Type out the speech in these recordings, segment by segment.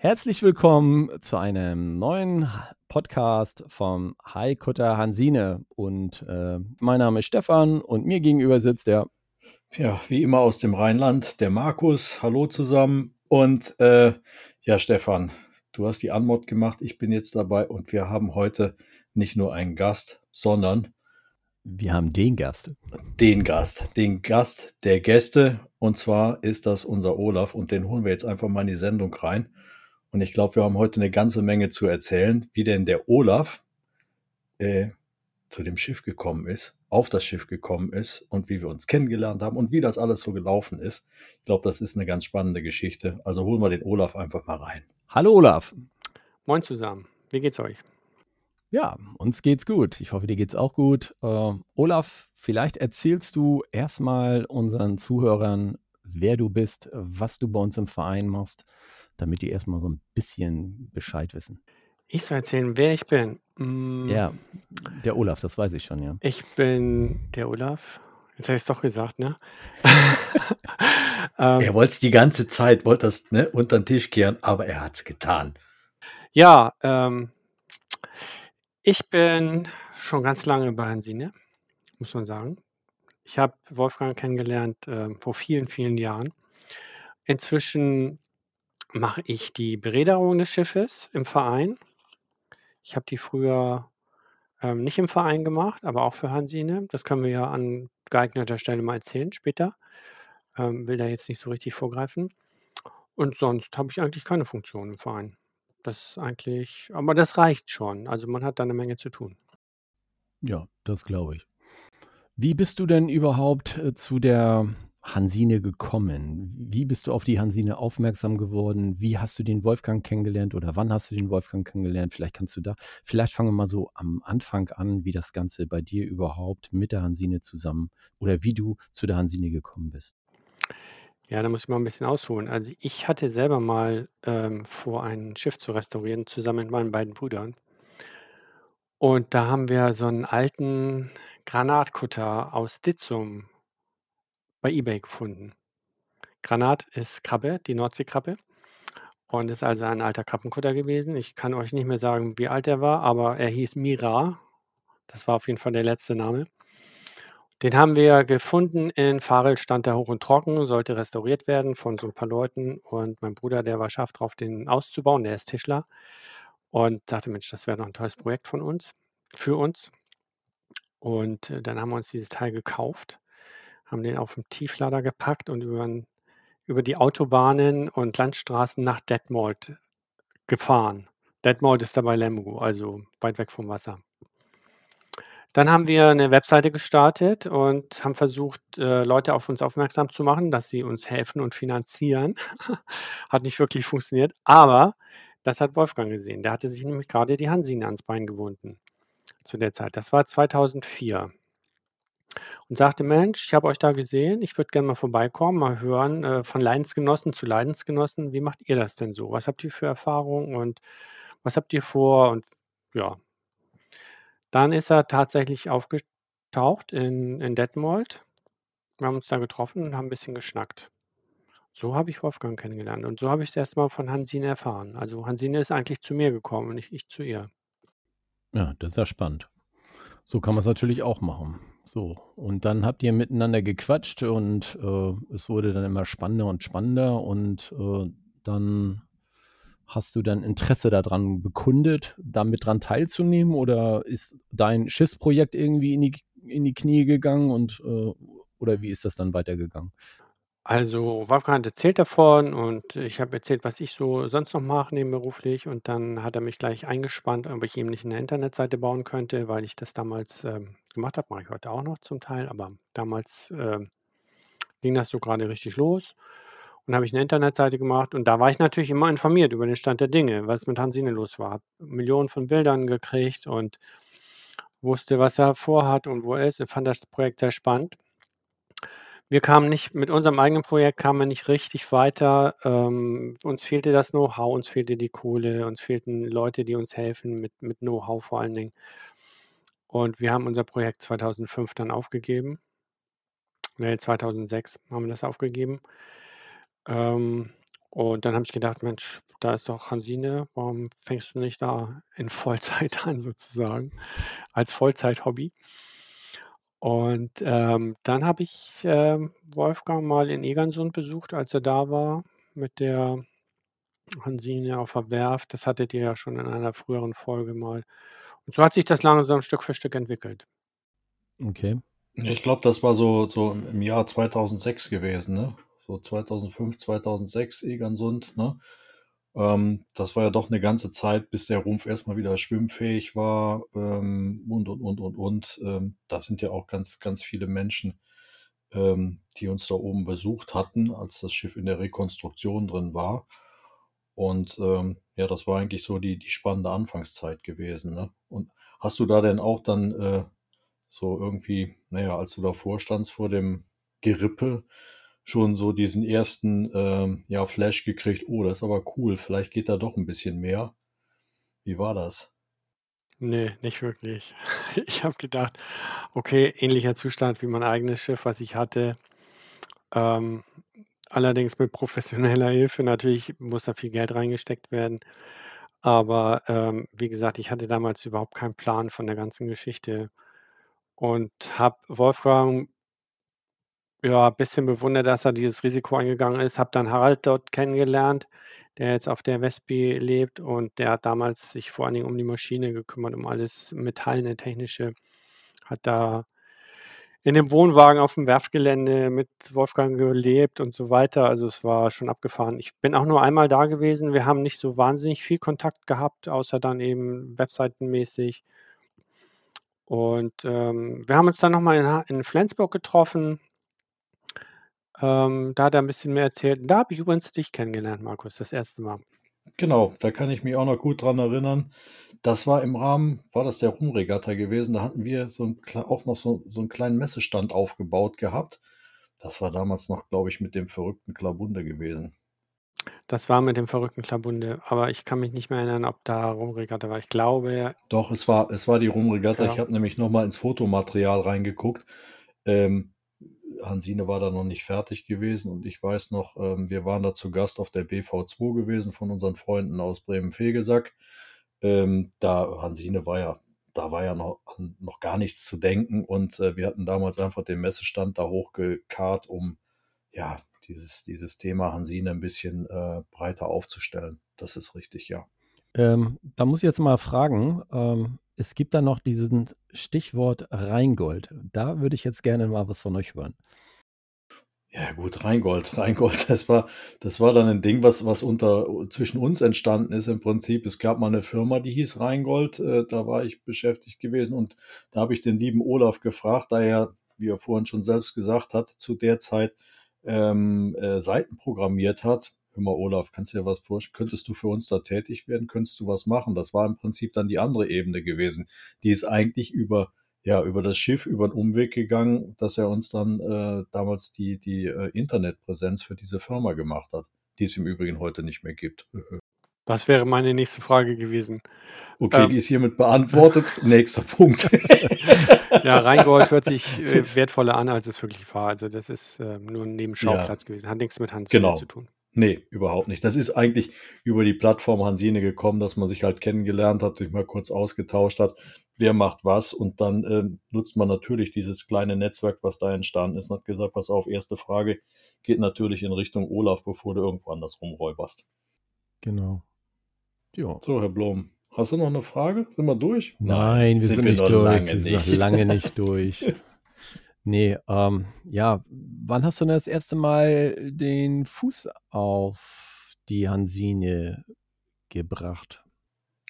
Herzlich willkommen zu einem neuen Podcast vom Haikutter Hansine. Und äh, mein Name ist Stefan und mir gegenüber sitzt der. Ja, wie immer aus dem Rheinland, der Markus. Hallo zusammen. Und äh, ja, Stefan, du hast die Anmod gemacht, ich bin jetzt dabei und wir haben heute nicht nur einen Gast, sondern Wir haben den Gast. den Gast, den Gast der Gäste. Und zwar ist das unser Olaf und den holen wir jetzt einfach mal in die Sendung rein. Und ich glaube, wir haben heute eine ganze Menge zu erzählen, wie denn der Olaf äh, zu dem Schiff gekommen ist, auf das Schiff gekommen ist und wie wir uns kennengelernt haben und wie das alles so gelaufen ist. Ich glaube, das ist eine ganz spannende Geschichte. Also holen wir den Olaf einfach mal rein. Hallo Olaf. Moin zusammen. Wie geht's euch? Ja, uns geht's gut. Ich hoffe, dir geht's auch gut. Äh, Olaf, vielleicht erzählst du erstmal unseren Zuhörern, wer du bist, was du bei uns im Verein machst, damit die erstmal so ein bisschen Bescheid wissen. Ich soll erzählen, wer ich bin. Mm, Ja, der Olaf, das weiß ich schon, ja. Ich bin der Olaf. Jetzt habe ich es doch gesagt, ne? Er ähm, wollte es die ganze Zeit, wollte das ne, unter den Tisch kehren, aber er hat es getan. ja, ähm, ich bin schon ganz lange bei Hansine, muss man sagen. Ich habe Wolfgang kennengelernt ähm, vor vielen, vielen Jahren. Inzwischen mache ich die Bereederung des Schiffes im Verein. Ich habe die früher ähm, nicht im Verein gemacht, aber auch für Hansine. Das können wir ja an geeigneter Stelle mal erzählen später. Ähm, will da jetzt nicht so richtig vorgreifen. Und sonst habe ich eigentlich keine Funktion im Verein. Das eigentlich, aber das reicht schon. Also man hat da eine Menge zu tun. Ja, das glaube ich. Wie bist du denn überhaupt äh, zu der Hansine gekommen? Wie bist du auf die Hansine aufmerksam geworden? Wie hast du den Wolfgang kennengelernt oder wann hast du den Wolfgang kennengelernt? Vielleicht kannst du da, vielleicht fangen wir mal so am Anfang an, wie das Ganze bei dir überhaupt mit der Hansine zusammen oder wie du zu der Hansine gekommen bist. Ja, da muss ich mal ein bisschen ausholen. Also ich hatte selber mal ähm, vor, ein Schiff zu restaurieren, zusammen mit meinen beiden Brüdern. Und da haben wir so einen alten Granatkutter aus Ditzum bei eBay gefunden. Granat ist Krabbe, die Nordseekrabbe. Und ist also ein alter Krabbenkutter gewesen. Ich kann euch nicht mehr sagen, wie alt er war, aber er hieß Mira. Das war auf jeden Fall der letzte Name. Den haben wir gefunden in Farel, stand da hoch und trocken, sollte restauriert werden von so ein paar Leuten. Und mein Bruder, der war scharf drauf, den auszubauen, der ist Tischler. Und dachte, Mensch, das wäre doch ein tolles Projekt von uns, für uns. Und äh, dann haben wir uns dieses Teil gekauft, haben den auf dem Tieflader gepackt und über, über die Autobahnen und Landstraßen nach Detmold gefahren. Detmold ist dabei Lemgo, also weit weg vom Wasser. Dann haben wir eine Webseite gestartet und haben versucht, äh, Leute auf uns aufmerksam zu machen, dass sie uns helfen und finanzieren. Hat nicht wirklich funktioniert, aber das hat Wolfgang gesehen. Der hatte sich nämlich gerade die Hansine ans Bein gewunden zu der Zeit. Das war 2004. Und sagte, Mensch, ich habe euch da gesehen, ich würde gerne mal vorbeikommen, mal hören, äh, von Leidensgenossen zu Leidensgenossen, wie macht ihr das denn so? Was habt ihr für Erfahrungen und was habt ihr vor? Und ja, dann ist er tatsächlich aufgetaucht in, in Detmold. Wir haben uns da getroffen und haben ein bisschen geschnackt. So habe ich Wolfgang kennengelernt und so habe ich es erstmal von Hansine erfahren. Also Hansine ist eigentlich zu mir gekommen und nicht ich zu ihr. Ja, das ist ja spannend. So kann man es natürlich auch machen. So, und dann habt ihr miteinander gequatscht und äh, es wurde dann immer spannender und spannender und äh, dann hast du dann Interesse daran bekundet, damit dran teilzunehmen oder ist dein Schiffsprojekt irgendwie in die, in die Knie gegangen und äh, oder wie ist das dann weitergegangen? Also Wolfgang hat erzählt davon und ich habe erzählt, was ich so sonst noch mache nebenberuflich und dann hat er mich gleich eingespannt, ob ich ihm nicht eine Internetseite bauen könnte, weil ich das damals ähm, gemacht habe, mache ich heute auch noch zum Teil, aber damals ähm, ging das so gerade richtig los. Und habe ich eine Internetseite gemacht und da war ich natürlich immer informiert über den Stand der Dinge, was mit Hansine los war. Habe Millionen von Bildern gekriegt und wusste, was er vorhat und wo er ist. Ich fand das Projekt sehr spannend. Wir kamen nicht mit unserem eigenen Projekt kamen wir nicht richtig weiter. Ähm, uns fehlte das Know-how, uns fehlte die Kohle, uns fehlten Leute, die uns helfen mit mit Know-how vor allen Dingen. Und wir haben unser Projekt 2005 dann aufgegeben. Ne, 2006 haben wir das aufgegeben. Ähm, und dann habe ich gedacht: „Mensch, da ist doch Hansine, warum fängst du nicht da in Vollzeit an sozusagen als Vollzeit-Hobby?“ Und, ähm, dann habe ich, ähm, Wolfgang mal in Egernsund besucht, als er da war mit der Hansine auf der Werft. Das hattet ihr ja schon in einer früheren Folge mal. Und so hat sich das langsam Stück für Stück entwickelt. Okay. Ich glaube, das war so, so im Jahr 2006 gewesen, ne? So 2005, 2006 Egernsund, ne? Ähm, das war ja doch eine ganze Zeit, bis der Rumpf erstmal wieder schwimmfähig war ähm, und, und, und, und, und. Ähm, da sind ja auch ganz, ganz viele Menschen, ähm, die uns da oben besucht hatten, als das Schiff in der Rekonstruktion drin war. Und ähm, ja, das war eigentlich so die, die spannende Anfangszeit gewesen. Ne? Und hast du da denn auch dann äh, so irgendwie, naja, als du davor standst vor dem Gerippe, schon so diesen ersten ähm, ja, Flash gekriegt, oh, das ist aber cool, vielleicht geht da doch ein bisschen mehr. Wie war das? Nee, nicht wirklich. Ich habe gedacht, okay, ähnlicher Zustand wie mein eigenes Schiff, was ich hatte. Ähm, allerdings mit professioneller Hilfe. Natürlich muss da viel Geld reingesteckt werden. Aber ähm, wie gesagt, ich hatte damals überhaupt keinen Plan von der ganzen Geschichte und habe Wolfgang ja, ein bisschen bewundert, dass er dieses Risiko eingegangen ist. Habe dann Harald dort kennengelernt, der jetzt auf der Wespe lebt und der hat damals sich vor allen Dingen um die Maschine gekümmert, um alles metallene, technische. Hat da in dem Wohnwagen auf dem Werftgelände mit Wolfgang gelebt und so weiter. Also es war schon abgefahren. Ich bin auch nur einmal da gewesen. Wir haben nicht so wahnsinnig viel Kontakt gehabt, außer dann eben webseitenmäßig. Und ähm, wir haben uns dann nochmal in, in Flensburg getroffen. Ähm, da hat er ein bisschen mehr erzählt. Da habe ich übrigens dich kennengelernt, Markus, das erste Mal. Genau, da kann ich mich auch noch gut dran erinnern. Das war im Rahmen, war das der Rumregatta gewesen. Da hatten wir so ein, auch noch so, so einen kleinen Messestand aufgebaut gehabt. Das war damals noch, glaube ich, mit dem verrückten Klabunde gewesen. Das war mit dem verrückten Klabunde, aber ich kann mich nicht mehr erinnern, ob da Rumregatta war. Ich glaube. Doch, es war, es war die Rumregatta. Ja. Ich habe nämlich nochmal ins Fotomaterial reingeguckt. Ähm, Hansine war da noch nicht fertig gewesen und ich weiß noch, ähm, wir waren da zu Gast auf der BV2 gewesen von unseren Freunden aus Bremen-Fegesack. Ähm, da Hansine war ja, da war ja noch, noch gar nichts zu denken und äh, wir hatten damals einfach den Messestand da hochgekarrt, um ja dieses, dieses Thema Hansine ein bisschen äh, breiter aufzustellen. Das ist richtig, ja. Ähm, da muss ich jetzt mal fragen, ähm, es gibt da noch diesen Stichwort Rheingold. Da würde ich jetzt gerne mal was von euch hören. Ja, gut, Rheingold. Rheingold, das war, das war dann ein Ding, was, was unter, zwischen uns entstanden ist im Prinzip. Es gab mal eine Firma, die hieß Rheingold. Äh, da war ich beschäftigt gewesen und da habe ich den lieben Olaf gefragt, da er, wie er vorhin schon selbst gesagt hat, zu der Zeit ähm, äh, Seiten programmiert hat hör mal, Olaf, kannst du dir was vorstellen? Könntest du für uns da tätig werden? Könntest du was machen? Das war im Prinzip dann die andere Ebene gewesen. Die ist eigentlich über, ja, über das Schiff, über einen Umweg gegangen, dass er uns dann äh, damals die, die äh, Internetpräsenz für diese Firma gemacht hat, die es im Übrigen heute nicht mehr gibt. Das wäre meine nächste Frage gewesen. Okay, ähm, die ist hiermit beantwortet. Nächster Punkt. ja, Rheingold hört sich äh, wertvoller an, als es wirklich war. Also das ist äh, nur ein Nebenschauplatz ja. gewesen. Hat nichts mit Hans genau. zu tun. Nee, überhaupt nicht. Das ist eigentlich über die Plattform Hansine gekommen, dass man sich halt kennengelernt hat, sich mal kurz ausgetauscht hat, wer macht was und dann äh, nutzt man natürlich dieses kleine Netzwerk, was da entstanden ist und hat gesagt, pass auf, erste Frage geht natürlich in Richtung Olaf, bevor du irgendwo anders rumräuberst. Genau. Ja. So, Herr Blom, hast du noch eine Frage? Sind wir durch? Nein, wir sind, sind wir nicht durch. Lange wir sind nicht. lange nicht durch. Nee, ähm, ja, wann hast du denn das erste Mal den Fuß auf die Hansine gebracht?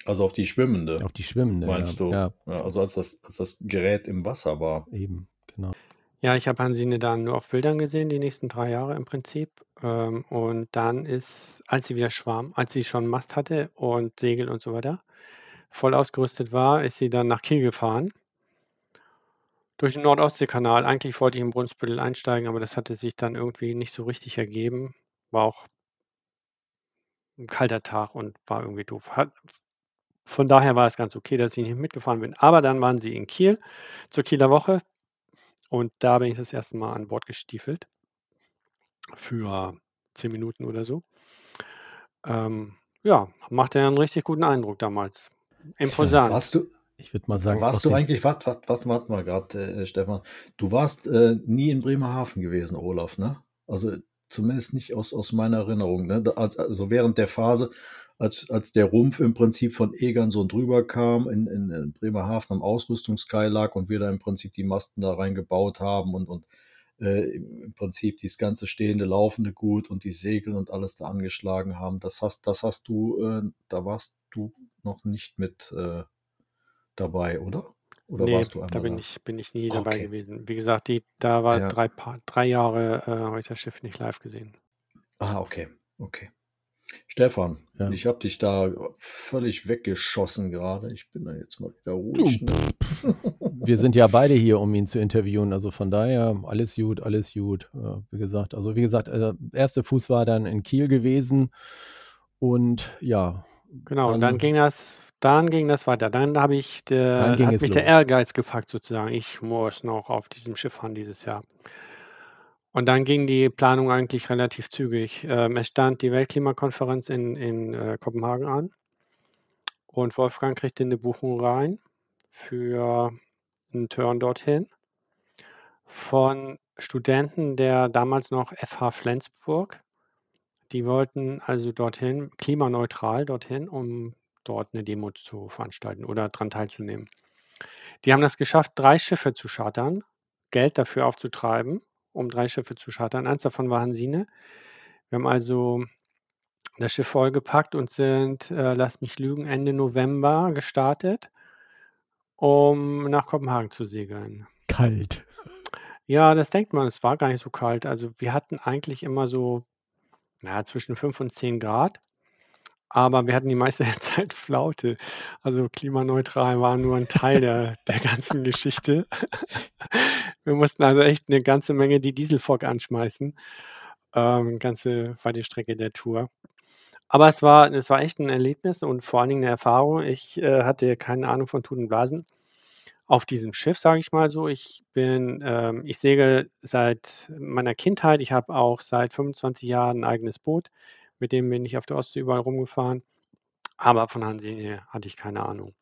Also auf die schwimmende. Auf die schwimmende, meinst ja. du? Ja. Ja, also als das, als das Gerät im Wasser war. Eben, genau. Ja, ich habe Hansine dann nur auf Bildern gesehen, die nächsten drei Jahre im Prinzip. Ähm, und dann ist, als sie wieder schwarm, als sie schon Mast hatte und Segel und so weiter, voll ausgerüstet war, ist sie dann nach Kiel gefahren. Durch den Nordostseekanal. Eigentlich wollte ich in Brunsbüttel einsteigen, aber das hatte sich dann irgendwie nicht so richtig ergeben. War auch ein kalter Tag und war irgendwie doof. Hat, von daher war es ganz okay, dass ich nicht mitgefahren bin. Aber dann waren sie in Kiel zur Kieler Woche und da bin ich das erste Mal an Bord gestiefelt für zehn Minuten oder so. Ähm, ja, machte einen richtig guten Eindruck damals. Imposant. Warst du, Ich würde mal sagen, warst du eigentlich, warte, warte, warte, warte mal gerade, äh, Stefan, du warst äh, nie in Bremerhaven gewesen, Olaf, ne? Also zumindest nicht aus, aus meiner Erinnerung, ne? Also während der Phase, als, als der Rumpf im Prinzip von Egern so drüber kam, in, in, in Bremerhaven am Ausrüstungskai lag und wir da im Prinzip die Masten da reingebaut haben und, und äh, im im Prinzip dieses ganze stehende, laufende Gut und die Segel und alles da angeschlagen haben. Das hast, das hast du, äh, da warst du noch nicht mit äh, dabei, oder? Oder nee, warst du einmal da bin da? ich, bin ich nie dabei Okay. gewesen. Wie gesagt, die, da war Ja. drei, drei Jahre, äh, habe ich das Schiff nicht live gesehen. Ah, okay, okay. Stefan, Ja. ich habe dich da völlig weggeschossen gerade. Ich bin da jetzt mal wieder ruhig. Ne? wir sind ja beide hier, um ihn zu interviewen. Also von daher, alles gut, alles gut. Ja, wie gesagt, also wie gesagt, äh, erste Fuß war dann in Kiel gewesen. Und ja, Genau, und Dann- dann ging das, dann ging das weiter. Dann habe ich, der, Dann ging hat mich der los. Ehrgeiz gepackt sozusagen. Ich muss noch auf diesem Schiff fahren dieses Jahr. Und dann ging die Planung eigentlich relativ zügig. Ähm, es stand die Weltklimakonferenz in, in äh, Kopenhagen an und Wolfgang kriegte eine Buchung rein für einen Turn dorthin von Studenten der damals noch FH Flensburg. Die wollten also dorthin, klimaneutral dorthin, um dort eine Demo zu veranstalten oder daran teilzunehmen. Die haben das geschafft, drei Schiffe zu chartern, Geld dafür aufzutreiben, um drei Schiffe zu chartern. Eins davon war Hansine. Wir haben also das Schiff vollgepackt und sind, äh, lass mich lügen, Ende November gestartet, um nach Kopenhagen zu segeln. kalt. Ja, das denkt man, es war gar nicht so kalt. Also wir hatten eigentlich immer so, ja, zwischen 5 und 10 Grad, aber wir hatten die meiste Zeit Flaute. Also klimaneutral war nur ein Teil der, der ganzen Geschichte. Wir mussten also echt eine ganze Menge die Dieselfok anschmeißen, ähm, ganze weite Strecke der Tour. Aber es war, es war echt ein Erlebnis und vor allen Dingen eine Erfahrung. Ich äh, hatte keine Ahnung von Tuten Blasen auf diesem Schiff, sage ich mal so. Ich bin, ähm, ich segel seit meiner Kindheit. Ich habe auch seit 25 Jahren ein eigenes Boot. Mit dem bin ich auf der Ostsee überall rumgefahren. Aber von Hansine hatte ich keine Ahnung.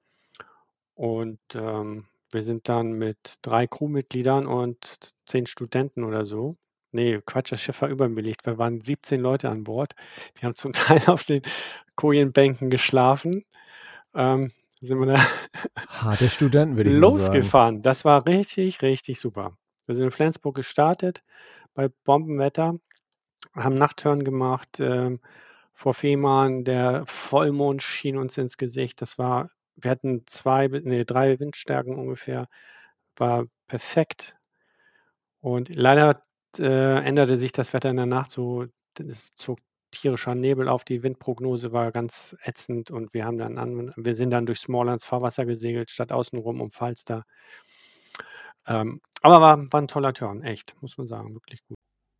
Und ähm, wir sind dann mit drei Crewmitgliedern und zehn Studenten oder so. Nee, Quatsch, das Schiff war überbelegt. Wir waren 17 Leute an Bord. Die haben zum Teil auf den Kojenbänken geschlafen. Ähm, sind wir da Harte Studenten, würde ich mal sagen. losgefahren. Das war richtig, richtig super. Wir sind in Flensburg gestartet bei Bombenwetter, haben Nachtturn gemacht ähm, vor Fehmarn. Der Vollmond schien uns ins Gesicht. Das war, wir hatten zwei, nee, drei Windstärken ungefähr. War perfekt. Und leider äh, änderte sich das Wetter in der Nacht so. Es zog tierischer Nebel auf. Die Windprognose war ganz ätzend und wir haben dann an, wir sind dann durch Smalllands Fahrwasser gesegelt, statt außenrum um Falster. Ähm, aber war, war ein toller Turn, echt, muss man sagen, wirklich gut.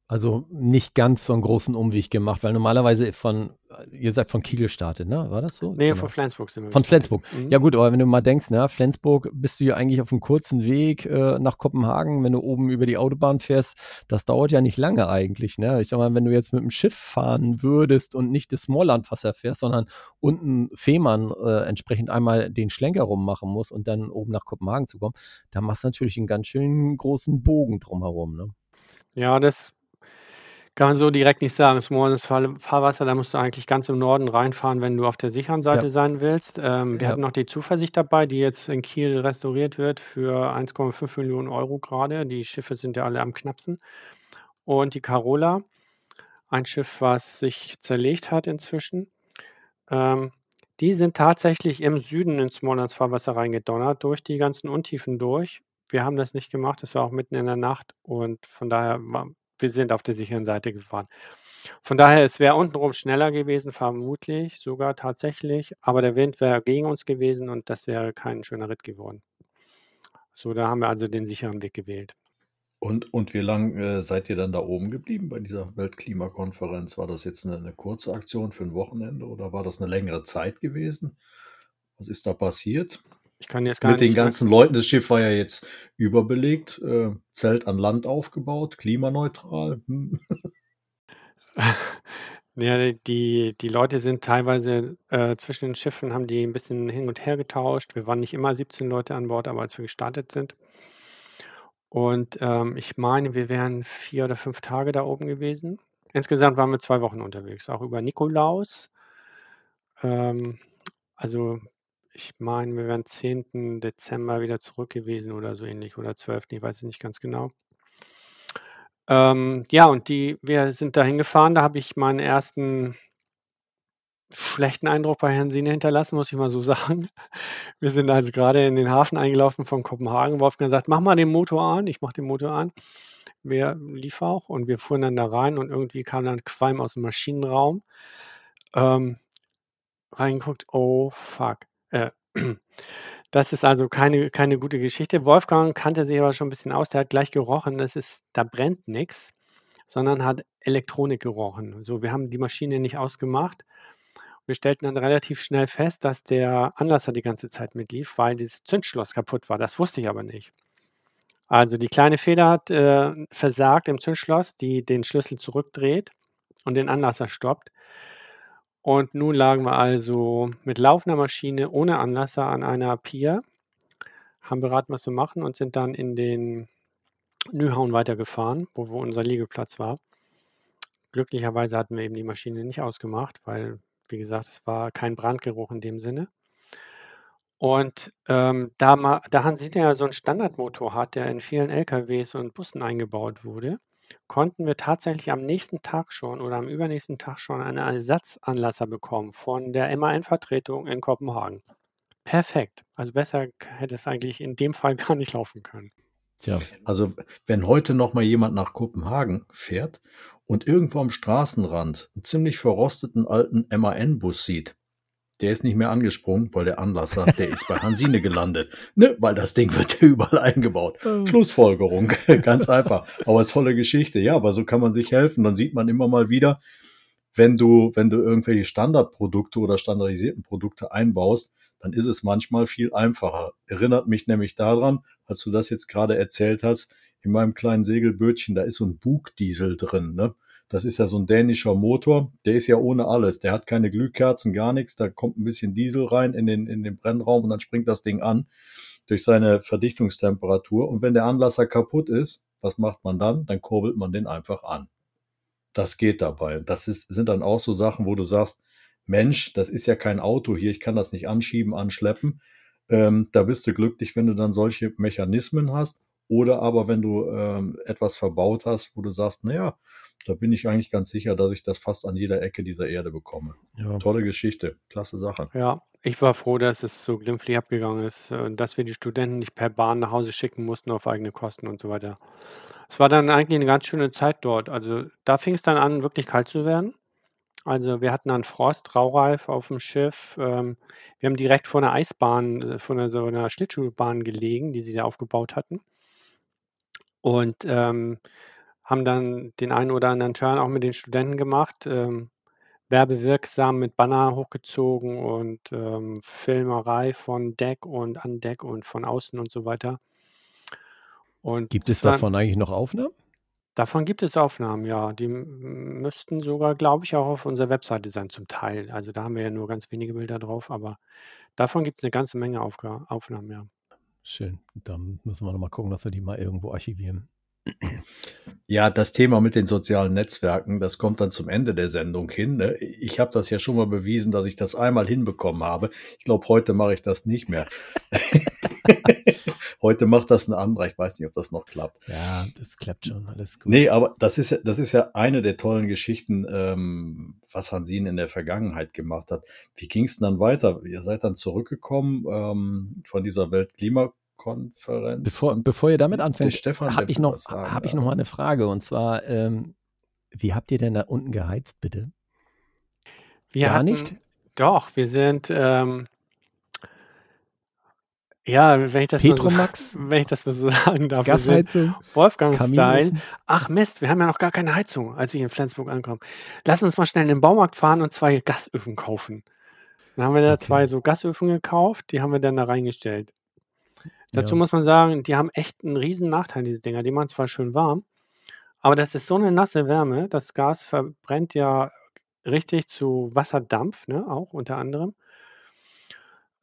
Also nicht ganz so einen großen Umweg gemacht, weil normalerweise von, ihr seid von Kiel gestartet, ne? War das so? Nee, Genau. von Flensburg sind wir Von. Flensburg. Mhm. Ja gut, aber wenn du mal denkst, ne, Flensburg bist du ja eigentlich auf einem kurzen Weg äh, nach Kopenhagen, wenn du oben über die Autobahn fährst, das dauert ja nicht lange eigentlich, ne? Ich sag mal, wenn du jetzt mit dem Schiff fahren würdest und nicht das Smalllandwasser fährst, sondern unten Fehmarn äh, entsprechend einmal den Schlenker rummachen musst und dann oben nach Kopenhagen zu kommen, dann machst du natürlich einen ganz schön großen Bogen drumherum, ne? Ja, das kann man so direkt nicht sagen. Smalllands Fahr Fahrwasser, da musst du eigentlich ganz im Norden reinfahren, wenn du auf der sicheren Seite Ja. sein willst. Ähm, wir Ja. hatten noch die Zuversicht dabei, die jetzt in Kiel restauriert wird für 1,5 Millionen Euro gerade. Die Schiffe sind ja alle am knappsten. Und die Carola, ein Schiff, was sich zerlegt hat inzwischen. Ähm, die sind tatsächlich im Süden ins Smalllands Fahrwasser reingedonnert, durch die ganzen Untiefen durch. wir haben das nicht gemacht. Das war auch mitten in der Nacht und von daher war, wir sind auf der sicheren Seite gefahren. Von daher, es wäre untenrum schneller gewesen, vermutlich sogar tatsächlich, aber der Wind wäre gegen uns gewesen und das wäre kein schöner Ritt geworden. So, da haben wir also den sicheren Weg gewählt. Und, und wie lange äh, seid ihr dann da oben geblieben bei dieser Weltklimakonferenz? War das jetzt eine, eine kurze Aktion für ein Wochenende oder war das eine längere Zeit gewesen? Was ist da passiert? Ich kann jetzt gar Mit nicht den ganzen Leuten, das Schiff war ja jetzt überbelegt, äh, Zelt an Land aufgebaut, klimaneutral. Hm. Ja, die, die Leute sind teilweise äh, zwischen den Schiffen, haben die ein bisschen hin und her getauscht. Wir waren nicht immer 17 Leute an Bord, aber als wir gestartet sind. Und ähm, ich meine, wir wären vier oder fünf Tage da oben gewesen. Insgesamt waren wir zwei Wochen unterwegs, auch über Nikolaus. Ähm, also ich meine, wir wären 10. Dezember wieder zurück gewesen oder so ähnlich oder 12. Ich weiß es nicht ganz genau. Ähm, ja, und die, wir sind da hingefahren, da habe ich meinen ersten schlechten Eindruck bei Herrn Sine hinterlassen, muss ich mal so sagen. Wir sind also gerade in den Hafen eingelaufen von Kopenhagen. Wolfgang sagt, mach mal den Motor an. Ich mach den Motor an. Wir lief auch und wir fuhren dann da rein und irgendwie kam dann Qualm aus dem Maschinenraum. Ähm, reingeguckt, oh fuck. Das ist also keine, keine gute Geschichte. Wolfgang kannte sich aber schon ein bisschen aus, der hat gleich gerochen, das ist, da brennt nichts, sondern hat Elektronik gerochen. So, wir haben die Maschine nicht ausgemacht. Wir stellten dann relativ schnell fest, dass der Anlasser die ganze Zeit mitlief, weil dieses Zündschloss kaputt war. Das wusste ich aber nicht. Also die kleine Feder hat äh, versagt im Zündschloss, die den Schlüssel zurückdreht und den Anlasser stoppt. Und nun lagen wir also mit laufender Maschine ohne Anlasser an einer Pier, haben beraten, was wir machen und sind dann in den Nyhavn weitergefahren, wo, wo unser Liegeplatz war. Glücklicherweise hatten wir eben die Maschine nicht ausgemacht, weil, wie gesagt, es war kein Brandgeruch in dem Sinne. Und ähm, da, da Hans Sieter ja so einen Standardmotor hat, der in vielen LKWs und Bussen eingebaut wurde, konnten wir tatsächlich am nächsten Tag schon oder am übernächsten Tag schon einen Ersatzanlasser bekommen von der MAN-Vertretung in Kopenhagen. Perfekt. Also besser hätte es eigentlich in dem Fall gar nicht laufen können. Tja, Also wenn heute noch mal jemand nach Kopenhagen fährt und irgendwo am Straßenrand einen ziemlich verrosteten alten MAN-Bus sieht, der ist nicht mehr angesprungen, weil der Anlasser, der ist bei Hansine gelandet. Ne, weil das Ding wird ja überall eingebaut. Schlussfolgerung, ganz einfach. Aber tolle Geschichte. Ja, aber so kann man sich helfen. Dann sieht man immer mal wieder, wenn du, wenn du irgendwelche Standardprodukte oder standardisierten Produkte einbaust, dann ist es manchmal viel einfacher. Erinnert mich nämlich daran, als du das jetzt gerade erzählt hast, in meinem kleinen Segelbötchen, da ist so ein Bugdiesel drin. Ne? Das ist ja so ein dänischer Motor, der ist ja ohne alles. Der hat keine Glühkerzen, gar nichts. Da kommt ein bisschen Diesel rein in den, in den Brennraum und dann springt das Ding an durch seine Verdichtungstemperatur. Und wenn der Anlasser kaputt ist, was macht man dann? Dann kurbelt man den einfach an. Das geht dabei. Das ist, sind dann auch so Sachen, wo du sagst, Mensch, das ist ja kein Auto hier, ich kann das nicht anschieben, anschleppen. Ähm, da bist du glücklich, wenn du dann solche Mechanismen hast. Oder aber wenn du ähm, etwas verbaut hast, wo du sagst, naja, da bin ich eigentlich ganz sicher, dass ich das fast an jeder Ecke dieser Erde bekomme. ja. Tolle Geschichte, klasse Sache. Ja, ich war froh, dass es so glimpflich abgegangen ist, äh, dass wir die Studenten nicht per Bahn nach Hause schicken mussten auf eigene Kosten und so weiter. Es war dann eigentlich eine ganz schöne Zeit dort. Also da fing es dann an, wirklich kalt zu werden. Also wir hatten dann Frost, Raureif auf dem Schiff. Ähm, wir haben direkt vor einer Eisbahn, äh, vor einer, so einer Schlittschuhbahn gelegen, die sie da aufgebaut hatten. Und ähm, haben dann den einen oder anderen Turn auch mit den Studenten gemacht, ähm, werbewirksam mit Banner hochgezogen und ähm, Filmerei von Deck und an Deck und von außen und so weiter. Und Gibt es war- davon eigentlich noch Aufnahmen? Davon gibt es Aufnahmen, ja. Die müssten sogar, glaube ich, auch auf unserer Webseite sein, zum Teil. Also da haben wir ja nur ganz wenige Bilder drauf, aber davon gibt es eine ganze Menge Aufga Aufnahmen, ja. Schön. Dann müssen wir nochmal gucken, dass wir die mal irgendwo archivieren. Ja, das Thema mit den sozialen Netzwerken, das kommt dann zum Ende der Sendung hin. Ne? Ich habe das ja schon mal bewiesen, dass ich das einmal hinbekommen habe. Ich glaube, heute mache ich das nicht mehr. heute macht das ein anderer. Ich weiß nicht, ob das noch klappt. Ja, das klappt schon. Alles gut. Nee, aber das ist, ja- das ist ja eine der tollen Geschichten, ähm, was Hansin in der Vergangenheit gemacht hat. Wie ging es dann weiter? Ihr seid dann zurückgekommen ähm, von dieser Weltklimakonferenz Klimakonferenz. Bevor, bevor ihr damit anfängt, Stefan, habe ich noch, sagen. habe ich noch mal eine Frage. Und zwar, ähm, wie habt ihr denn da unten geheizt, bitte? Wir Gar hatten, nicht? doch, wir sind, ähm, ja, wenn ich das mal so, Petromax, wenn ich das mal so sagen darf, Gasheizung, Wolfgang-Style. Ach Mist, wir haben ja noch gar keine Heizung, als ich in Flensburg ankomme. Lass uns mal schnell in den Baumarkt fahren und zwei Gasöfen kaufen. Dann haben wir da zwei Okay. so Gasöfen gekauft, die haben wir dann da reingestellt. Dazu Ja. muss man sagen, die haben echt einen riesen Nachteil, diese Dinger. Die machen zwar schön warm, aber das ist so eine nasse Wärme. Das Gas verbrennt ja richtig zu Wasserdampf, ne, auch unter anderem,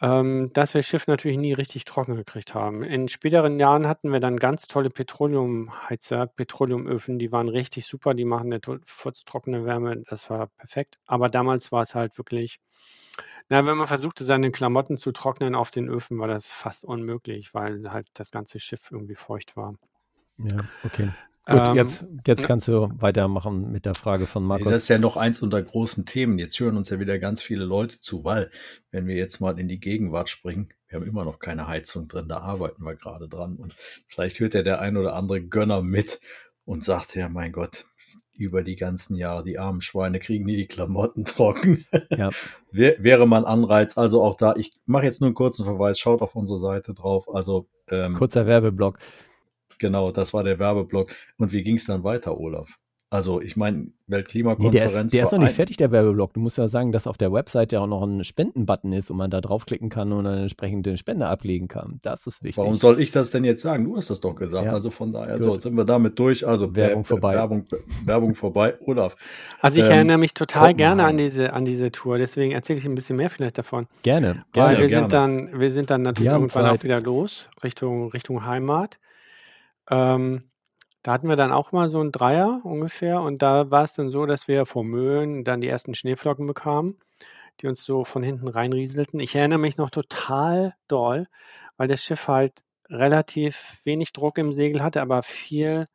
ähm, dass wir Schiff natürlich nie richtig trocken gekriegt haben. In späteren Jahren hatten wir dann ganz tolle Petroleumheizer, Petroleumöfen, die waren richtig super, die machen eine furztrockene Wärme, das war perfekt. Aber damals war es halt wirklich, na, wenn man versuchte, seine Klamotten zu trocknen auf den Öfen, war das fast unmöglich, weil halt das ganze Schiff irgendwie feucht war. Ja, okay. Gut, Ähm, jetzt, jetzt kannst du weitermachen mit der Frage von Markus. das ist ja noch eins unter großen Themen. Jetzt hören uns ja wieder ganz viele Leute zu, weil, wenn wir jetzt mal in die Gegenwart springen, wir haben immer noch keine Heizung drin, da arbeiten wir gerade dran. Und vielleicht hört ja der ein oder andere Gönner mit und sagt, ja, mein Gott, über die ganzen Jahre, die armen Schweine kriegen nie die Klamotten trocken. Ja. Wär, wäre mal ein Anreiz. Also auch da, ich mache jetzt nur einen kurzen Verweis, schaut auf unsere Seite drauf. Also, ähm, Kurzer Werbeblock. Genau, das war der Werbeblock. Und wie ging es dann weiter, Olaf? Also, ich meine, Nee, Weltklimakonferenz. der ist, der ist noch nicht fertig, der Werbeblock. Du musst ja sagen, dass auf der Webseite auch noch ein Spendenbutton ist und man da draufklicken kann und eine entsprechende Spende ablegen kann. Das ist wichtig. Warum soll ich das denn jetzt sagen? Du hast das doch gesagt. Ja. Also von daher, so, sind wir damit durch. Also Werbung äh, vorbei. Werbung, Werbung vorbei. Olaf. Also ich Ähm, erinnere mich total gerne an diese, an diese Tour, deswegen erzähle ich ein bisschen mehr vielleicht davon. Gerne, Weil gerne. wir gerne. sind dann, wir sind dann natürlich irgendwann Zeit. auch wieder los, Richtung, Richtung Heimat. Ähm, da hatten wir dann auch mal so einen Dreier ungefähr und da war es dann so, dass wir vor Möhlen dann die ersten Schneeflocken bekamen, die uns so von hinten reinrieselten. Ich erinnere mich noch total doll, weil das Schiff halt relativ wenig Druck im Segel hatte, aber viel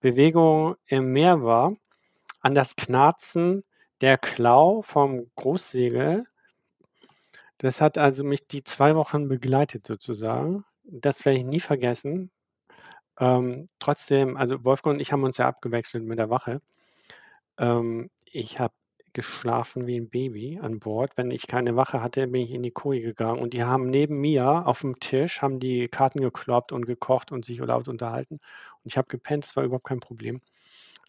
Bewegung im Meer war, an das Knarzen der Klau vom Großsegel. Das hat also mich die zwei Wochen begleitet sozusagen. Das werde ich nie vergessen. Ähm, trotzdem, also Wolfgang und ich haben uns ja abgewechselt mit der Wache. Ähm, ich habe geschlafen wie ein Baby an Bord. Wenn ich keine Wache hatte, bin ich in die Koje gegangen und die haben neben mir auf dem Tisch, haben die Karten gekloppt und gekocht und sich laut unterhalten. Und ich habe gepennt, das war überhaupt kein Problem.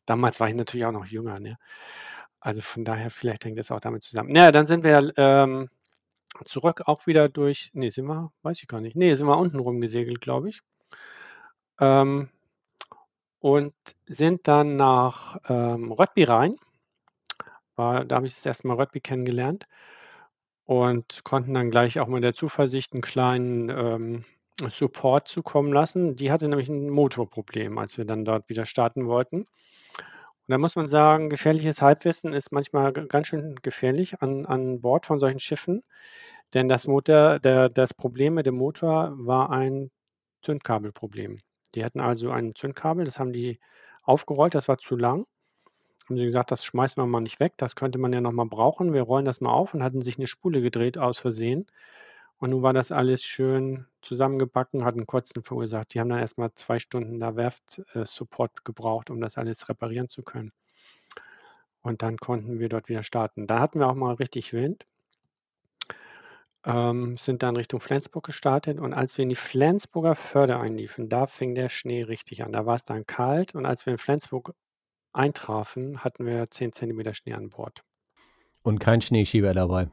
Damals war ich natürlich auch noch jünger, ne? Also von daher, vielleicht hängt das auch damit zusammen. Naja, dann sind wir ähm, zurück auch wieder durch, nee, sind wir, weiß ich gar nicht. Nee, sind wir unten rumgesegelt, glaube ich. Ähm, und sind dann nach ähm, Röttby rein. War, da habe ich das erste Mal Röttby kennengelernt und konnten dann gleich auch mit der Zuversicht einen kleinen ähm, Support zukommen lassen. Die hatte nämlich ein Motorproblem, als wir dann dort wieder starten wollten. Und da muss man sagen, gefährliches Halbwissen ist manchmal ganz schön gefährlich an, an Bord von solchen Schiffen. Denn das, Motor, der, das Problem mit dem Motor war ein Zündkabelproblem. Die hatten also ein Zündkabel, das haben die aufgerollt, das war zu lang. Haben sie gesagt, das schmeißen wir mal nicht weg, das könnte man ja nochmal brauchen. Wir rollen das mal auf und hatten sich eine Spule gedreht aus Versehen. Und nun war das alles schön zusammengebacken, hat einen kurzen verursacht. Die haben dann erstmal zwei Stunden da Werft-Support gebraucht, um das alles reparieren zu können. Und dann konnten wir dort wieder starten. Da hatten wir auch mal richtig Wind. Ähm, sind dann Richtung Flensburg gestartet und als wir in die Flensburger Förde einliefen, da fing der Schnee richtig an. Da war es dann kalt und als wir in Flensburg eintrafen, hatten wir 10 Zentimeter Schnee an Bord. Und kein Schneeschieber dabei.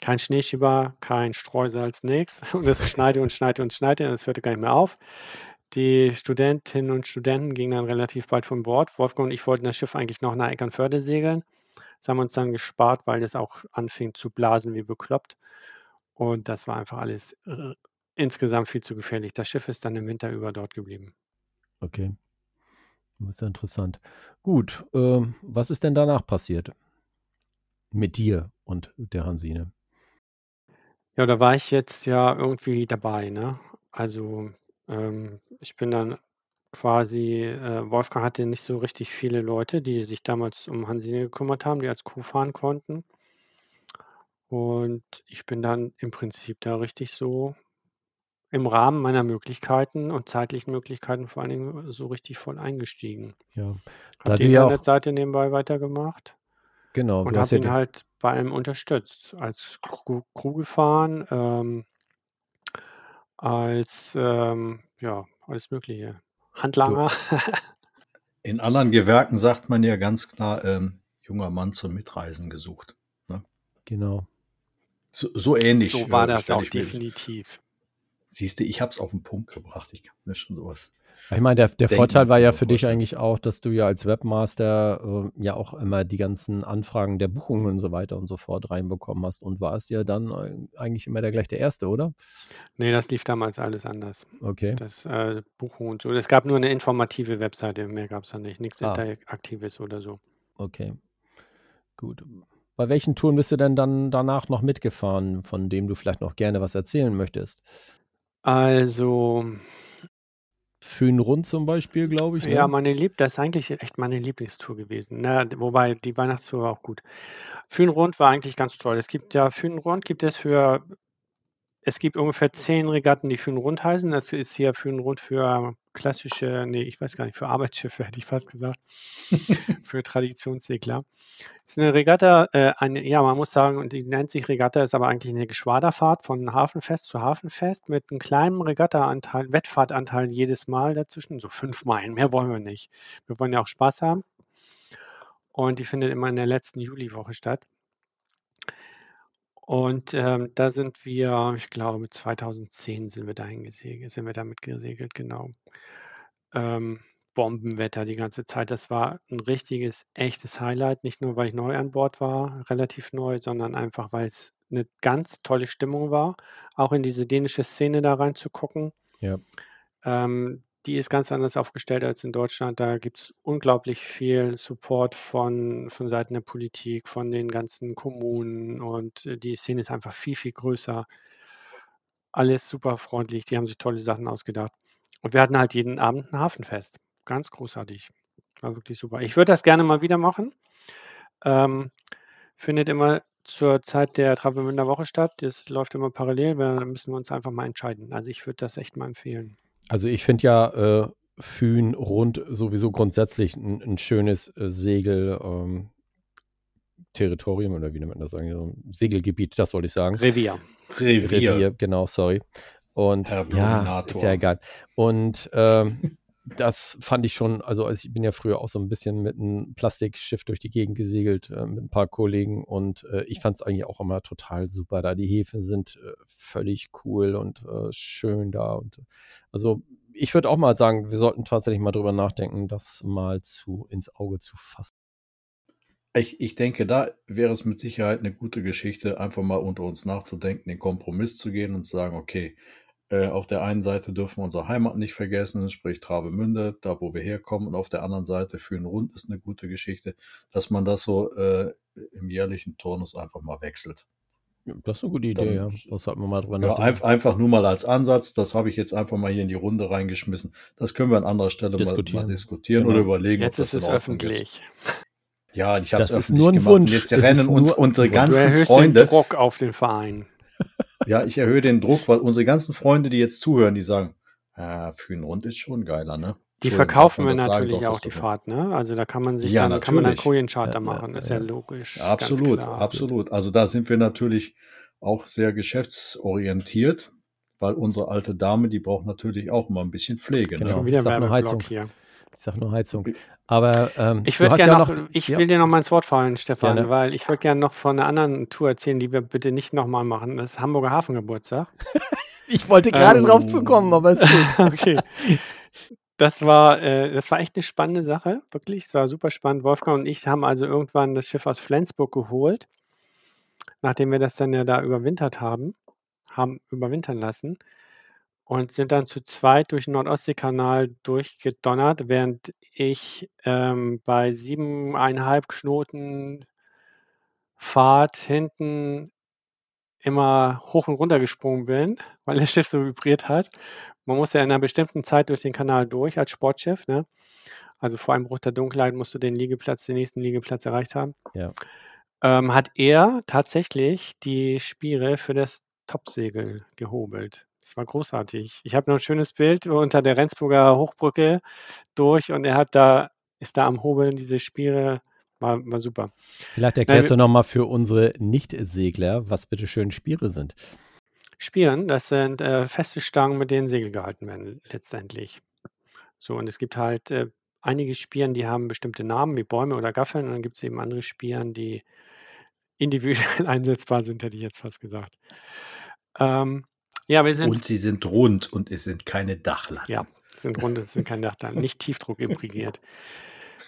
Kein Schneeschieber, kein Streusalz, nix. Und es schneite und schneite und schneite und es hörte gar nicht mehr auf. Die Studentinnen und Studenten gingen dann relativ bald von Bord. Wolfgang und ich wollten das Schiff eigentlich noch nach Eckernförde segeln. Das haben wir uns dann gespart, weil das auch anfing zu blasen wie bekloppt. Und das war einfach alles äh, insgesamt viel zu gefährlich. Das Schiff ist dann im Winter über dort geblieben. Okay. Das ist ja interessant. Gut, ähm, was ist denn danach passiert? Mit dir und der Hansine. Ja, da war ich jetzt ja irgendwie dabei, ne? Also, ähm, ich bin dann quasi, äh, Wolfgang hatte nicht so richtig viele Leute, die sich damals um Hansine gekümmert haben, die als Crew fahren konnten. Und ich bin dann im Prinzip da richtig so im Rahmen meiner Möglichkeiten und zeitlichen Möglichkeiten vor allen Dingen so richtig voll eingestiegen. Ja. Da Habe die du ja auch Internetseite nebenbei weitergemacht genau, und habe ja ihn den halt bei allem unterstützt. Als Crew Crew gefahren, ähm als, ähm, ja, alles Mögliche. du Handlanger. In anderen Gewerken sagt man ja ganz klar, ähm, junger Mann zum Mitreisen gesucht. Ne? genau. So, so ähnlich So war äh, das auch definitiv. Siehst du, ich habe es auf den Punkt gebracht. Ich kann mir schon sowas Ich meine, der, der Vorteil war ja für dich eigentlich auch, dass du ja als Webmaster äh, ja auch immer die ganzen Anfragen der Buchungen und so weiter und so fort reinbekommen hast und warst ja dann eigentlich immer der gleich der Erste, oder? Ne, das lief damals alles anders. Okay. Das, äh, Buchung und so. Es gab nur eine informative Webseite, mehr gab's da nicht. Nix Ah. Interaktives oder so. Okay. Gut. Bei welchen Touren bist du denn dann danach noch mitgefahren, von dem du vielleicht noch gerne was erzählen möchtest? Also Föhnrund zum Beispiel, glaube ich, Ja, ne? meine Lieb das ist eigentlich echt meine Lieblingstour gewesen. Na, d wobei die Weihnachtstour war auch gut. Föhnrund war eigentlich ganz toll. Es gibt ja Föhnrund gibt es für es gibt ungefähr 10 Regatten, die Föhnrund heißen. Das ist hier Föhnrund für klassische ne, ich weiß gar nicht, für Arbeitsschiffe, hätte ich fast gesagt. Für Traditionssegler. Ist 'ne Regatta, äh, eine ja, man muss sagen, und die nennt sich Regatta, ist aber eigentlich 'ne Geschwaderfahrt von Hafenfest zu Hafenfest mit 'nem kleinen Regattaanteil Wettfahrtanteil jedes Mal dazwischen, so 5 Meilen, mehr wollen wir nicht. Wir wollen ja auch Spaß haben. Und die findet immer in der letzten Juliwoche statt. Und, ähm, da sind wir ich glaube, 2010 sind wir dahin gesegelt sind wir damit gesegelt, genau. Ähm, Bombenwetter die ganze Zeit. Das war 'n richtiges, echtes Highlight, nicht nur, weil ich neu an Bord war, relativ neu, sondern einfach, weil's 'ne ganz tolle Stimmung war, auch in diese dänische Szene da reinzugucken. Ja. Ähm, die ist ganz anders aufgestellt als in Deutschland. Da gibt's unglaublich viel Support von von Seiten der Politik, von den ganzen Kommunen und, äh, die Szene ist einfach viel, viel größer. Alles super freundlich, die haben sich tolle Sachen ausgedacht. Und wir hatten halt jeden Abend 'n Hafenfest. Ganz großartig. War wirklich super. Ich würde das gerne mal wieder machen. Ähm, findet immer zur Zeit der Travemünder Woche statt. Das läuft immer parallel, da müssen wir uns einfach mal entscheiden. Also, ich würde das echt mal empfehlen. Also, ich finde ja, äh, Föhnrund sowieso grundsätzlich 'n 'n schönes, äh, Segel ähm, Territorium oder wie nennt man das eigentlich? Segelgebiet, das wollte ich sagen. Revier. Revier. Revier, genau, sorry. Und Herr ja, ist ja egal. Und, ähm, das fand ich schon also, als ich bin ja früher auch so 'n bisschen mit 'n Plastikschiff durch die Gegend gesegelt, äh, mit 'n paar Kollegen und, äh, ich fand's eigentlich auch immer total super da. Die Häfen sind, äh, völlig cool und, äh, schön da und also, ich würde auch mal sagen, wir sollten tatsächlich mal drüber nachdenken, das mal zu ins Auge zu fassen. Ich ich denke, da wäre es mit Sicherheit 'ne gute Geschichte, einfach mal unter uns nachzudenken, den Kompromiss zu gehen und zu sagen: „Okay, äh, auf der einen Seite dürfen wir unsere Heimat nicht vergessen, sprich Travemünde, da wo wir herkommen und auf der anderen Seite Föhnrund ist 'ne gute Geschichte“, dass man das so, äh, im jährlichen Turnus einfach mal wechselt. Ja, das ist 'ne gute Idee, ja. Dann Da sollten wir mal drüber ja, einf einfach nur mal als Ansatz. Das habe ich jetzt einfach mal hier in die Runde reingeschmissen. Das können wir an anderer Stelle mal mal Diskutieren. diskutieren oder Genau. überlegen, ob Jetzt das ist es Ordnung ist. öffentlich. Ja, ich habe es Das ist öffentlich nur 'n gemacht Wunsch. jetzt rennen uns unsere ganzen Freunde Druck auf den Verein. Ja, ich erhöhe den Druck, weil unsere ganzen Freunde, die jetzt zuhören, die sagen: „Ah, Föhnrund ist schon geiler, ne?“ Die verkaufen wir natürlich Doch, auch die. Fahrt, ne? Also, da kann man sich Ja, dann kann man dann natürlich. Ja, machen, ist ja logisch, Ja, absolut, absolut. Also, da sind wir natürlich auch sehr geschäftsorientiert, weil unsere alte Dame, die braucht natürlich auch immer 'n bisschen Pflege, ne? Genau. Ich wieder Heizung. hier. Ich sage nur Heizung. Aber, ähm, Ich würde gerne ja noch noch ich ja. will dir noch mal ins Wort fallen, Stefan, Gerne. weil ich würde gerne noch von 'ner anderen Tour erzählen, die wir bitte nicht noch mal machen. Das ist Hamburger Hafengeburtstag. Ich wollte grade Ähm, drauf zu kommen, aber ist gut. okay. Das war äh, das war echt 'ne spannende Sache, wirklich. Es war super spannend. Wolfgang und ich haben also irgendwann das Schiff aus Flensburg geholt, nachdem wir das dann ja da überwintert haben haben überwintern lassen und sind dann zu zweit durch den Nord-Ostsee-Kanal durchgedonnert, während ich, ähm, bei 7,5 Knoten Fahrt hinten immer hoch und runter gesprungen bin, weil das Schiff so vibriert hat. Man muss ja in 'ner bestimmten Zeit durch den Kanal durch als Sportschiff, ne? Also, vor Einbruch der Dunkelheit musst du den Liegeplatz den nächsten Liegeplatz erreicht haben. Ja. Ähm, hat er tatsächlich die Spiere für das Topsegel gehobelt. Das war großartig. Ich habe noch ein schönes Bild unter der Rendsburger Hochbrücke durch und er hat da, ist da am Hobeln diese Spiele. War, war super. Vielleicht erklärst du nochmal für unsere Nicht-Segler, was bitte schön Spiere sind. Spieren, das sind äh, feste Stangen, mit denen Segel gehalten werden, letztendlich. So, und es gibt halt äh, einige Spieren, die haben bestimmte Namen, wie Bäume oder Gaffeln, und dann gibt es eben andere Spieren, die individuell einsetzbar sind, hätte ich jetzt fast gesagt. Ähm, ja, wir sind. Und sie sind rund und es sind keine Dachlatten. Ja, sind rund, es sind keine Dachlatten, nicht Tiefdruck imprägiert.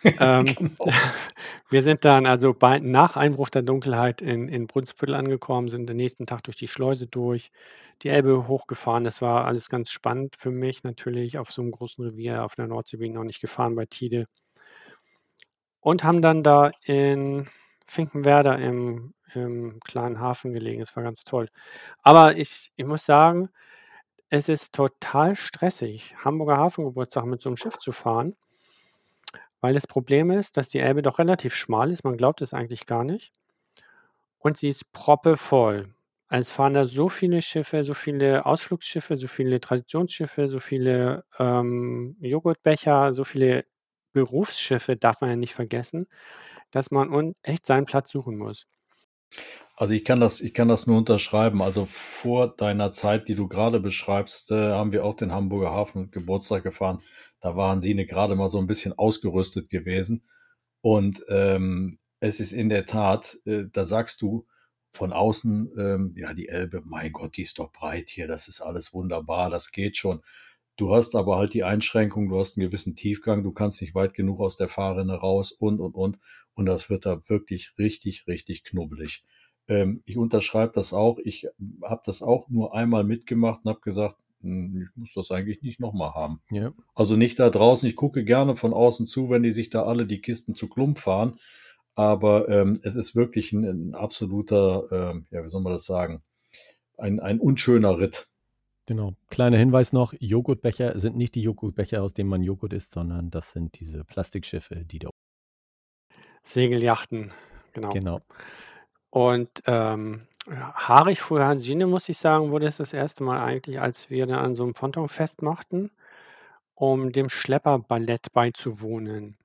ähm, genau. Wir sind dann also bei, nach Einbruch der Dunkelheit in, in Brunsbüttel angekommen, sind den nächsten Tag durch die Schleuse durch, die Elbe hochgefahren. Das war alles ganz spannend für mich natürlich. Auf so einem großen Revier auf der Nordsee bin ich noch nicht gefahren bei Tide. Und haben dann da in Finkenwerder im, im kleinen Hafen gelegen. Das war ganz toll. Aber ich, ich muss sagen, es ist total stressig, Hamburger Hafengeburtstag mit so einem Schiff zu fahren, weil das Problem ist, dass die Elbe doch relativ schmal ist. Man glaubt es eigentlich gar nicht. Und sie ist proppevoll. Es fahren da so viele Schiffe, so viele Ausflugsschiffe, so viele Traditionsschiffe, so viele ähm, Joghurtbecher, so viele Berufsschiffe, darf man ja nicht vergessen dass man echt seinen Platz suchen muss. Also ich kann das, ich kann das nur unterschreiben. Also vor deiner Zeit, die du gerade beschreibst, äh, haben wir auch den Hamburger Hafen Geburtstag gefahren. Da waren sie gerade mal so ein bisschen ausgerüstet gewesen. Und ähm, es ist in der Tat, äh, da sagst du von außen, ähm, ja, die Elbe, mein Gott, die ist doch breit hier, das ist alles wunderbar, das geht schon. Du hast aber halt die Einschränkung, du hast einen gewissen Tiefgang, du kannst nicht weit genug aus der Fahrrinne raus und, und, und. Und das wird da wirklich richtig, richtig knubbelig. Ähm, ich unterschreibe das auch. Ich habe das auch nur einmal mitgemacht und habe gesagt, hm, ich muss das eigentlich nicht nochmal haben. Ja. Also nicht da draußen. Ich gucke gerne von außen zu, wenn die sich da alle die Kisten zu Klump fahren. Aber ähm, es ist wirklich ein, ein absoluter, ähm, ja, wie soll man das sagen, ein, ein unschöner Ritt. Genau. Kleiner Hinweis noch: Joghurtbecher sind nicht die Joghurtbecher, aus denen man Joghurt isst, sondern das sind diese Plastikschiffe, die da. Segeljachten, genau. Genau. Und ähm, haarig früher Hansine, muss ich sagen, wurde es das erste Mal eigentlich, als wir dann an so einem Ponton festmachten, um dem Schlepperballett beizuwohnen.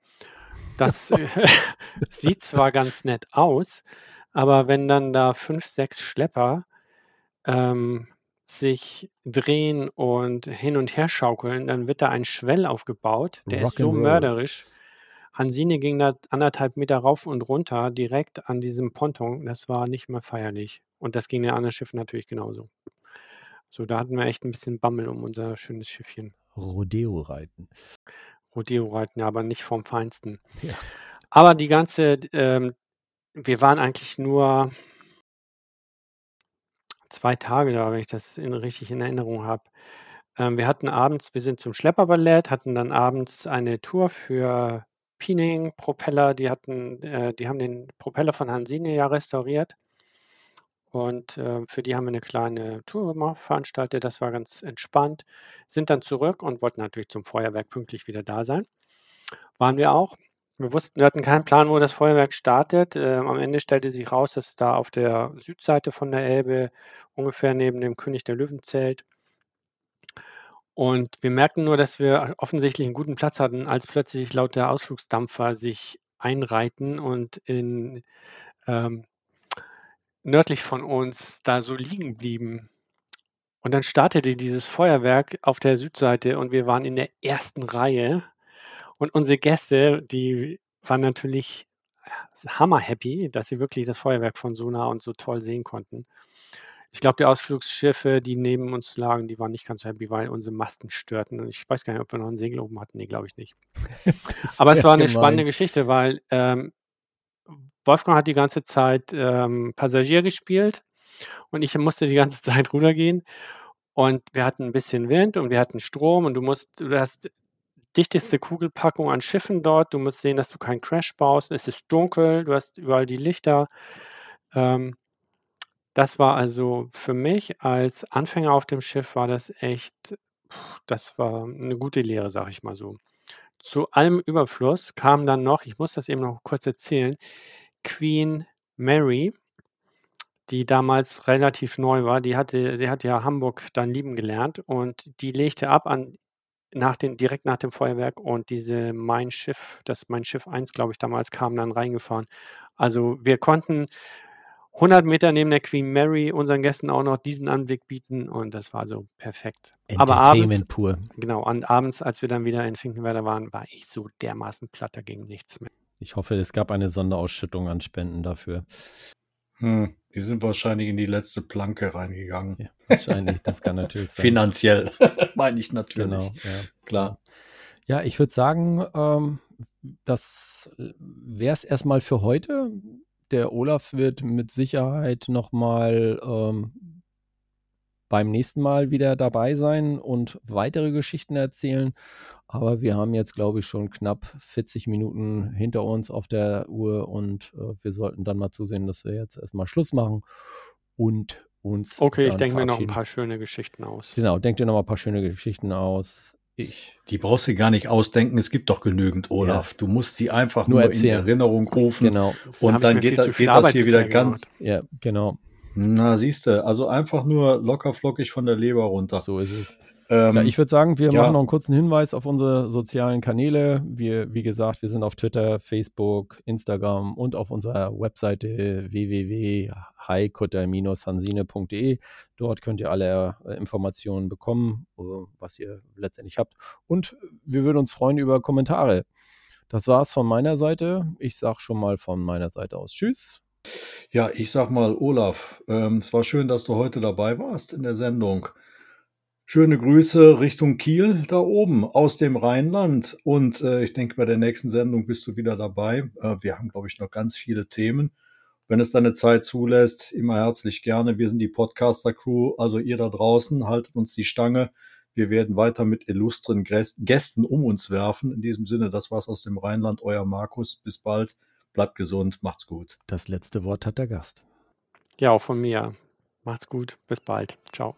Das sieht zwar ganz nett aus, aber wenn dann da fünf, sechs Schlepper ähm, sich drehen und hin und her schaukeln, dann wird da ein Schwell aufgebaut, der ist so mörderisch. Hansine ging da anderthalb Meter rauf und runter direkt an diesem Ponton. Das war nicht mehr feierlich. Und das ging den anderen Schiffen natürlich genauso. So, da hatten wir echt ein bisschen Bammel um unser schönes Schiffchen. Rodeo-Reiten. Rodeo-Reiten, ja, aber nicht vom Feinsten. Ja. Aber die ganze, ähm, wir waren eigentlich nur zwei Tage da, wenn ich das in, richtig in Erinnerung habe. Ähm, wir hatten abends, wir sind zum Schlepperballett, hatten dann abends eine Tour für Piening Propeller, die hatten, äh, die haben den Propeller von Hansine ja restauriert. Und äh, für die haben wir eine kleine Tour gemacht, veranstaltet. Das war ganz entspannt. Sind dann zurück und wollten natürlich zum Feuerwerk pünktlich wieder da sein. Waren wir auch. Wir wussten, wir hatten keinen Plan, wo das Feuerwerk startet. Ähm, am Ende stellte sich raus, dass da auf der Südseite von der Elbe, ungefähr neben dem König der Löwenzelt. Und wir merkten nur, dass wir offensichtlich einen guten Platz hatten, als plötzlich lauter Ausflugsdampfer sich einreihten und in ähm, nördlich von uns da so liegen blieben. Und dann startete dieses Feuerwerk auf der Südseite und wir waren in der ersten Reihe und unsere Gäste, die waren natürlich hammer happy, dass sie wirklich das Feuerwerk von so nah und so toll sehen konnten. Ich glaube, die Ausflugsschiffe, die neben uns lagen, die waren nicht ganz so happy, weil unsere Masten störten. Und ich weiß gar nicht, ob wir noch ein Segel oben hatten. Nee, glaube ich nicht. Aber es war eine gemein. spannende Geschichte, weil ähm, Wolfgang hat die ganze Zeit ähm, Passagier gespielt und ich musste die ganze Zeit Ruder gehen. Und wir hatten ein bisschen Wind und wir hatten Strom und du musst, du hast dichteste Kugelpackung an Schiffen dort. Du musst sehen, dass du keinen Crash baust. Es ist dunkel, du hast überall die Lichter. Ähm, das war also für mich als Anfänger auf dem Schiff war das echt, das war eine gute Lehre, sage ich mal so. Zu allem Überfluss kam dann noch, ich muss das eben noch kurz erzählen, Queen Mary, die damals relativ neu war. Die hatte, die hat ja Hamburg dann lieben gelernt und die legte ab an nach den, direkt nach dem Feuerwerk und diese Mein Schiff, das Mein Schiff 1, glaube ich, damals kam dann reingefahren. Also wir konnten 100 Meter neben der Queen Mary unseren Gästen auch noch diesen Anblick bieten und das war so perfekt. Aber abends, pur. genau, und abends, als wir dann wieder in Finkenwerder waren, war ich so dermaßen platt, da ging nichts mehr. Ich hoffe, es gab eine Sonderausschüttung an Spenden dafür. Hm, die sind wahrscheinlich in die letzte Planke reingegangen. Ja, wahrscheinlich, das kann natürlich sein. Finanziell, meine ich natürlich. Genau, ja. Klar. Ja, ich würde sagen, ähm, das wäre es erstmal für heute. Der Olaf wird mit Sicherheit nochmal ähm, beim nächsten Mal wieder dabei sein und weitere Geschichten erzählen. Aber wir haben jetzt, glaube ich, schon knapp 40 Minuten hinter uns auf der Uhr und äh, wir sollten dann mal zusehen, dass wir jetzt erstmal Schluss machen und uns. Okay, ich denke mir noch ein paar schöne Geschichten aus. Genau, denk dir noch mal ein paar schöne Geschichten aus. Ich. Die brauchst du gar nicht ausdenken, es gibt doch genügend, Olaf. Ja. Du musst sie einfach nur, nur in Erinnerung rufen. Genau. Und dann geht, das, geht das hier wieder ganz. Ja, genau. Na, siehst du, also einfach nur locker flockig von der Leber runter. So ist es. Ähm, ja, ich würde sagen, wir ja. machen noch einen kurzen Hinweis auf unsere sozialen Kanäle. Wir, wie gesagt, wir sind auf Twitter, Facebook, Instagram und auf unserer Webseite www.highcutter-hansine.de. Dort könnt ihr alle äh, Informationen bekommen, äh, was ihr letztendlich habt. Und wir würden uns freuen über Kommentare. Das war's von meiner Seite. Ich sage schon mal von meiner Seite aus Tschüss. Ja, ich sag mal, Olaf, ähm, es war schön, dass du heute dabei warst in der Sendung. Schöne Grüße Richtung Kiel da oben aus dem Rheinland. Und äh, ich denke, bei der nächsten Sendung bist du wieder dabei. Äh, wir haben, glaube ich, noch ganz viele Themen. Wenn es deine Zeit zulässt, immer herzlich gerne. Wir sind die Podcaster-Crew, also ihr da draußen, haltet uns die Stange. Wir werden weiter mit illustren Gästen um uns werfen. In diesem Sinne, das war's aus dem Rheinland. Euer Markus. Bis bald. Bleibt gesund. Macht's gut. Das letzte Wort hat der Gast. Ja, auch von mir. Macht's gut. Bis bald. Ciao.